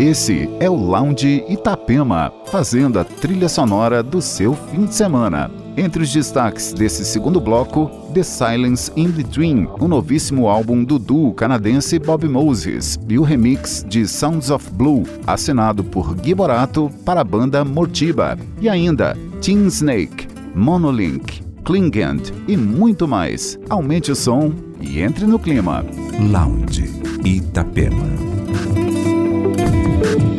Esse é o Lounge Itapema, fazendo a trilha sonora do seu fim de semana. Entre os destaques desse segundo bloco, The Silence in Between, o novíssimo álbum do duo canadense Bob Moses, e o remix de Sounds of Blue, assinado por Gui Borato para a banda Mortiba. E ainda Teen Snake, Monolink, Klingend e muito mais. Aumente o som e entre no clima. Lounge Itapema. Thank you.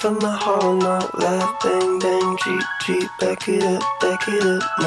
From my hall, not love, bang, bang, G, G, back it up, back it up.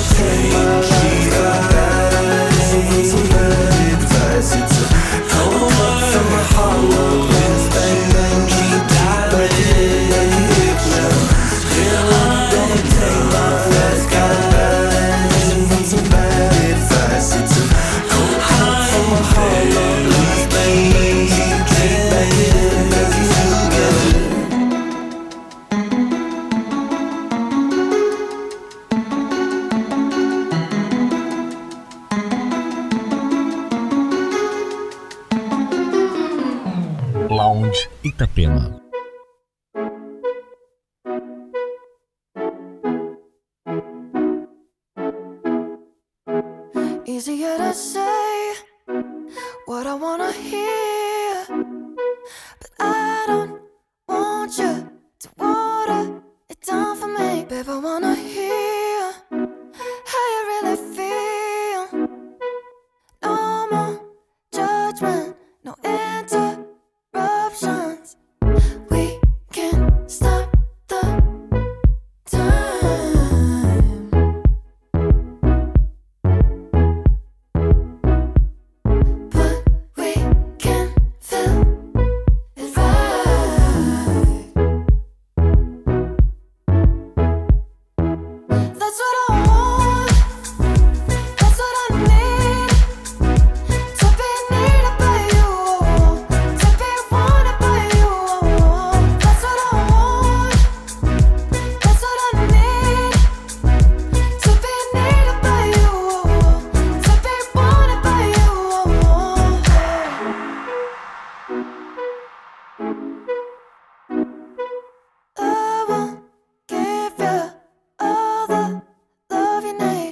Hotel.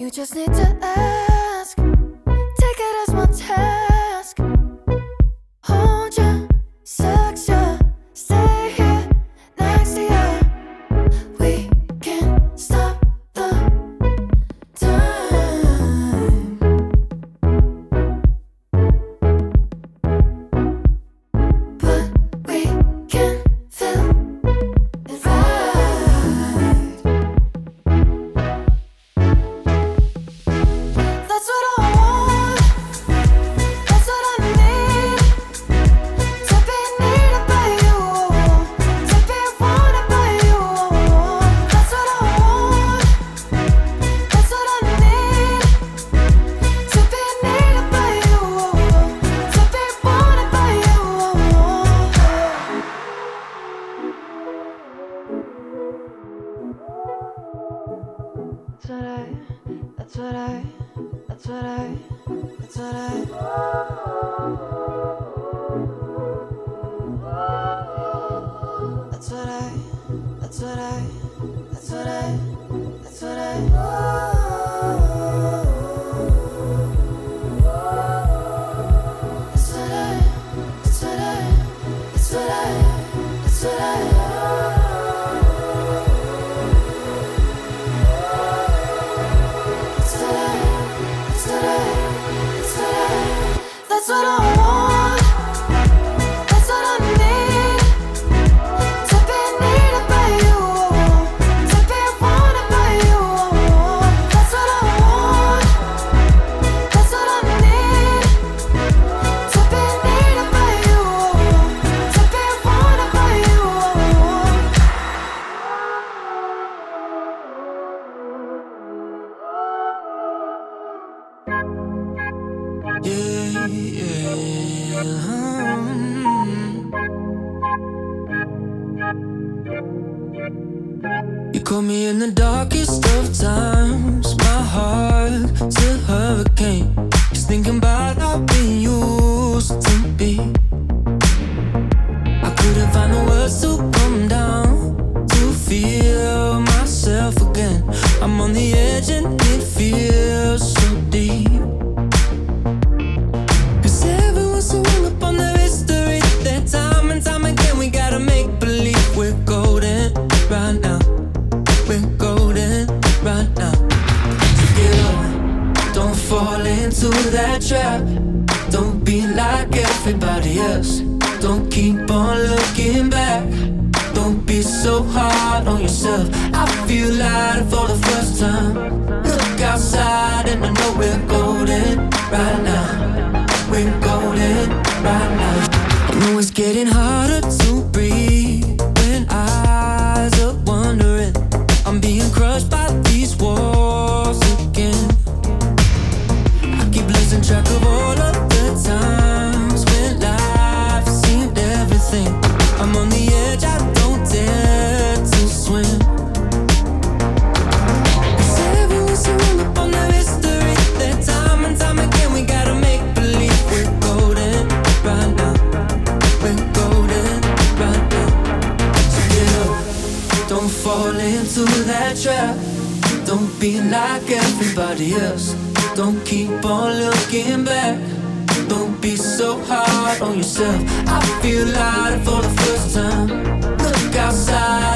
You just need to ask. back. Don't be so hard on yourself. I feel lighter for the first time. Look outside.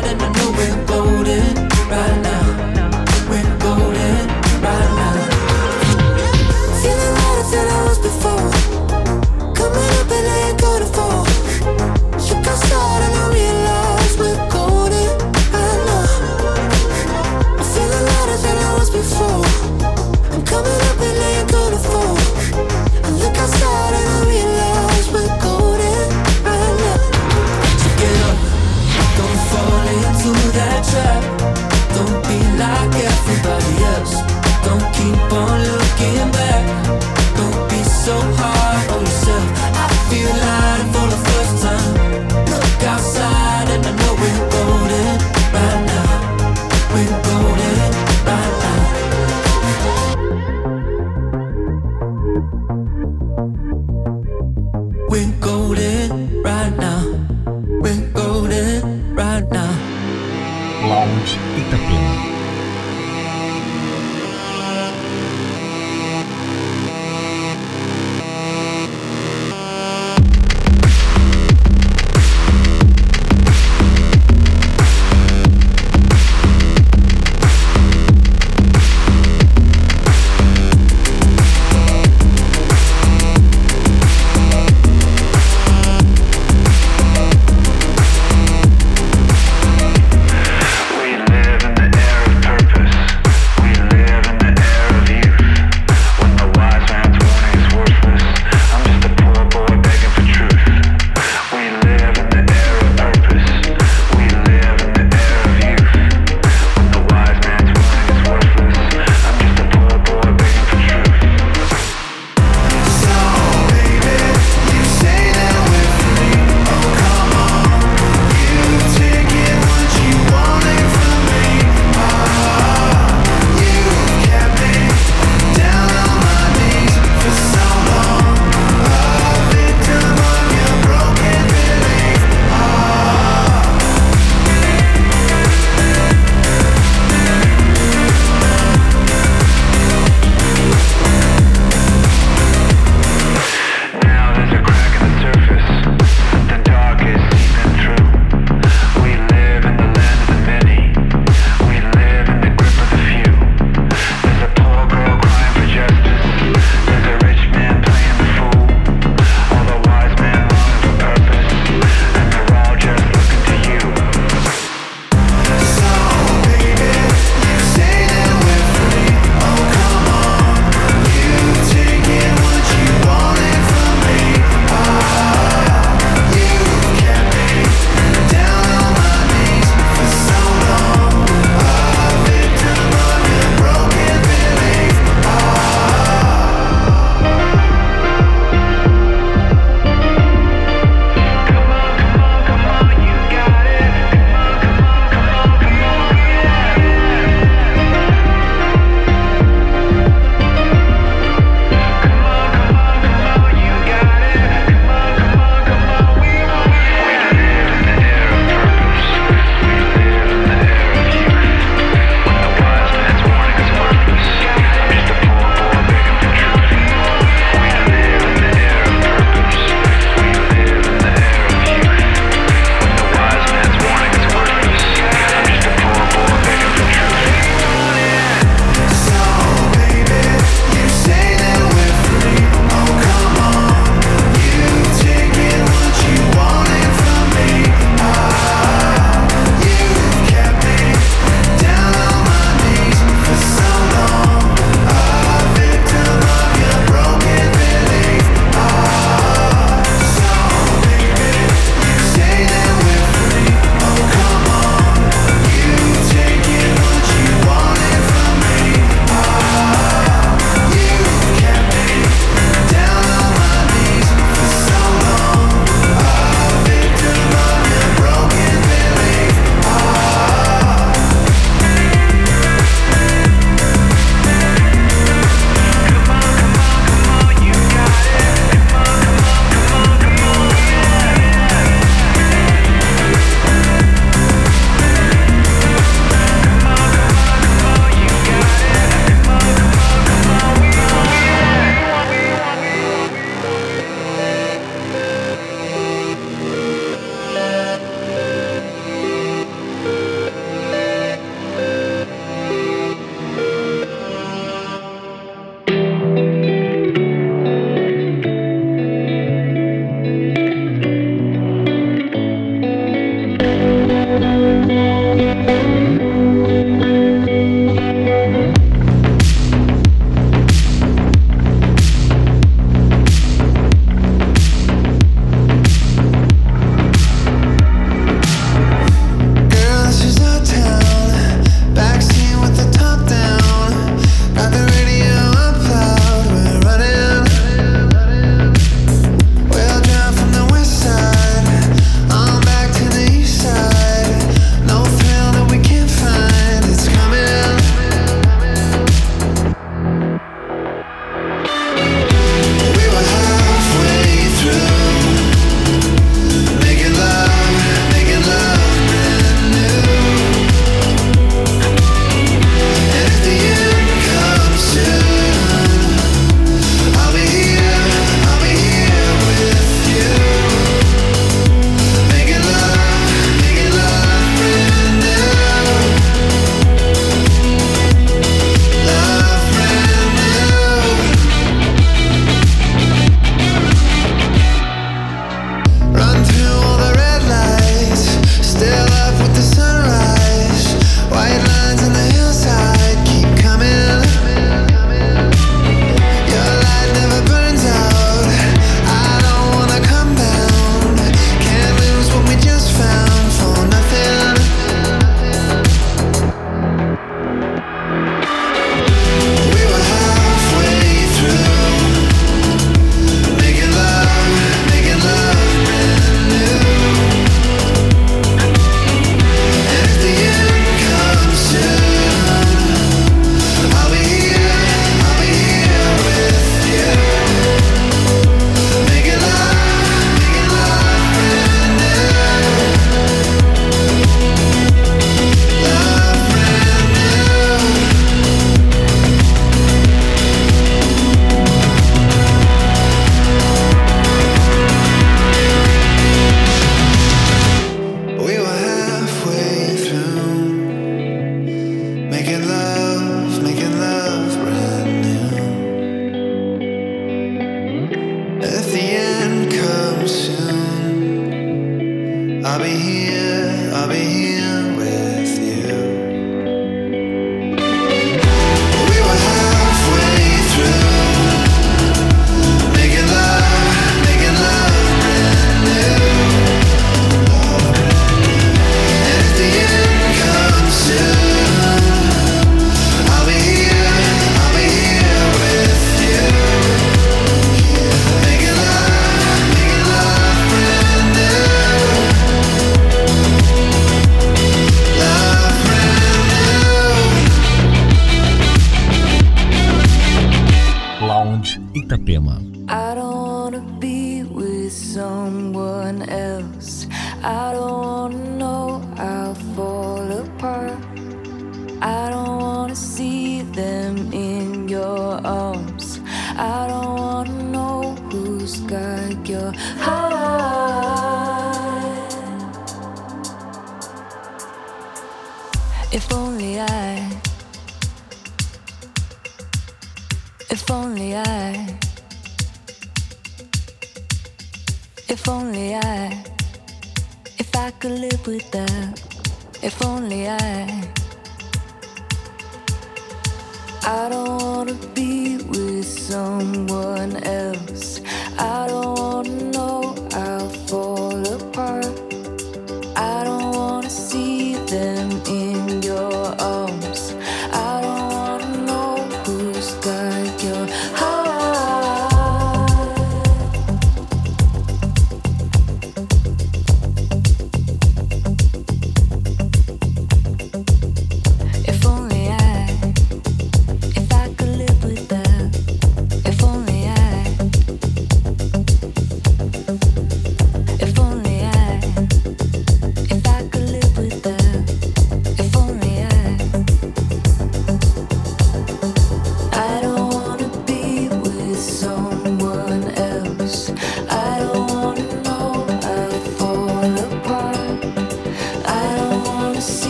I'll be here, I'll be here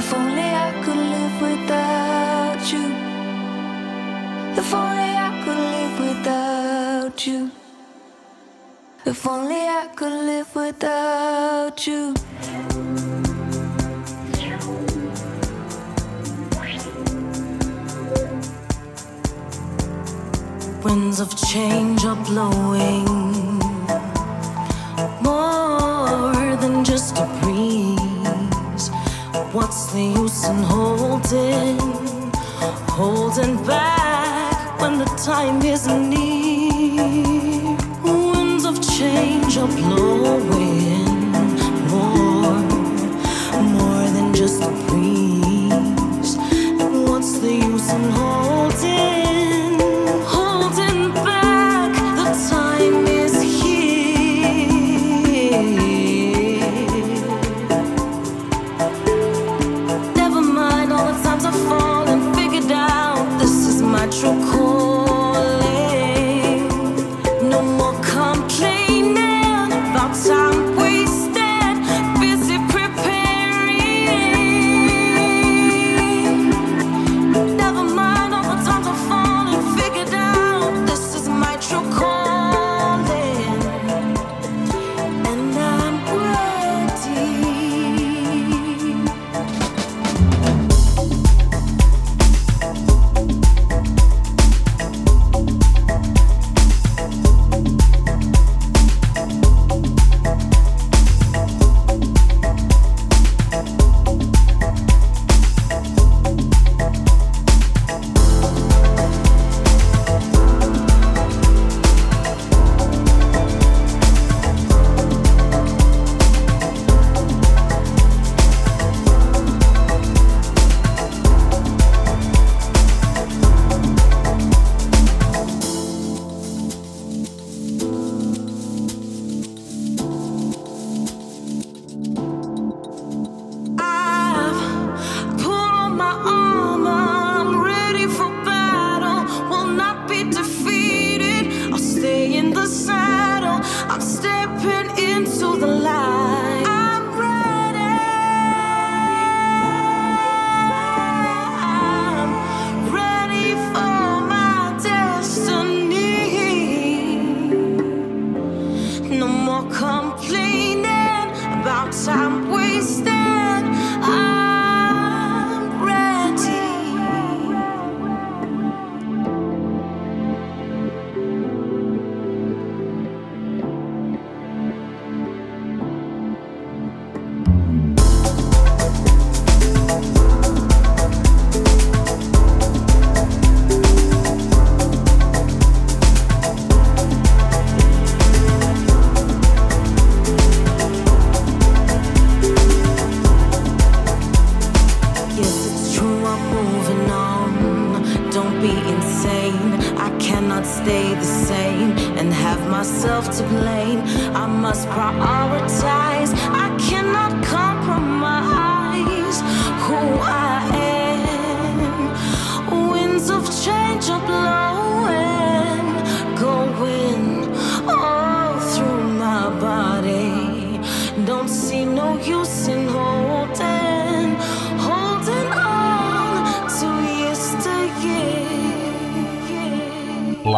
If only I could live without you. If only I could live without you. If only I could live without you. Winds of change are blowing more than just a breeze. What's the use in holding, holding back when the time is near? Winds of change are blowing more, more than just a breeze. What's the use in holding,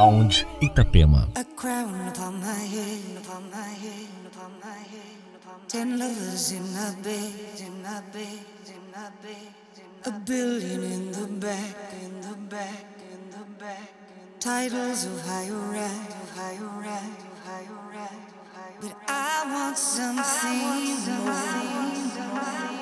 Lounge Itapema. A crown upon my head, upon my head, upon my head, upon my Ten lovers in my bed, in my bed, in my bed. A billion in the back, in the back, in the back. Titles of higher rank, of higher rank, of higher rank. But I want something more.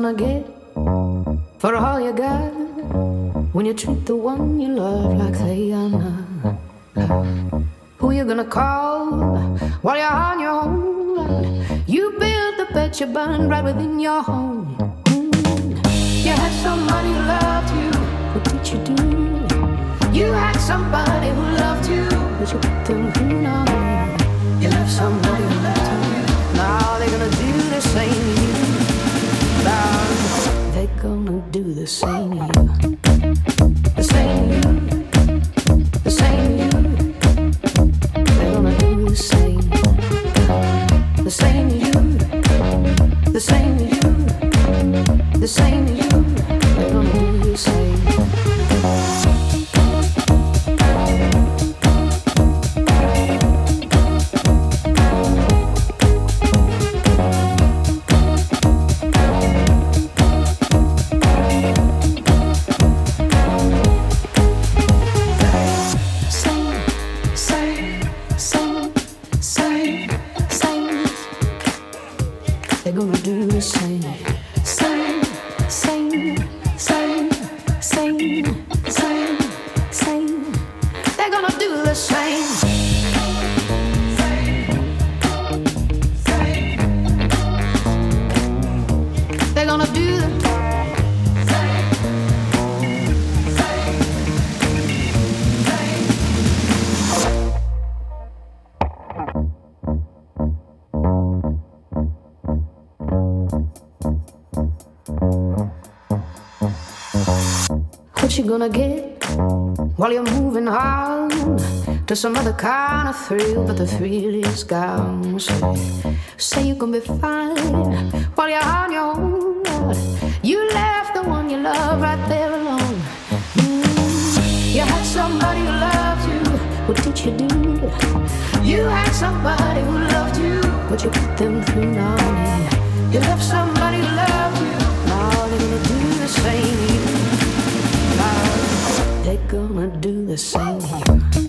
gonna get for all you got when you treat the one you love like they are not? Who you gonna call while you're on your own? You build the bed you burn right within your home. You had somebody who loved you, what did you do? You had somebody who loved you, but you put them through now. You left somebody who loved you. Gonna do the same to. Some other kind of thrill? But the thrill is gone. So say you're gonna be fine while you're on your own. You left the one you love right there alone. Mm. You had somebody who loved you. What did you do? You had somebody who loved you, but you put them through now. You left somebody who loved you. Now they're gonna do the same. Now they're gonna do the same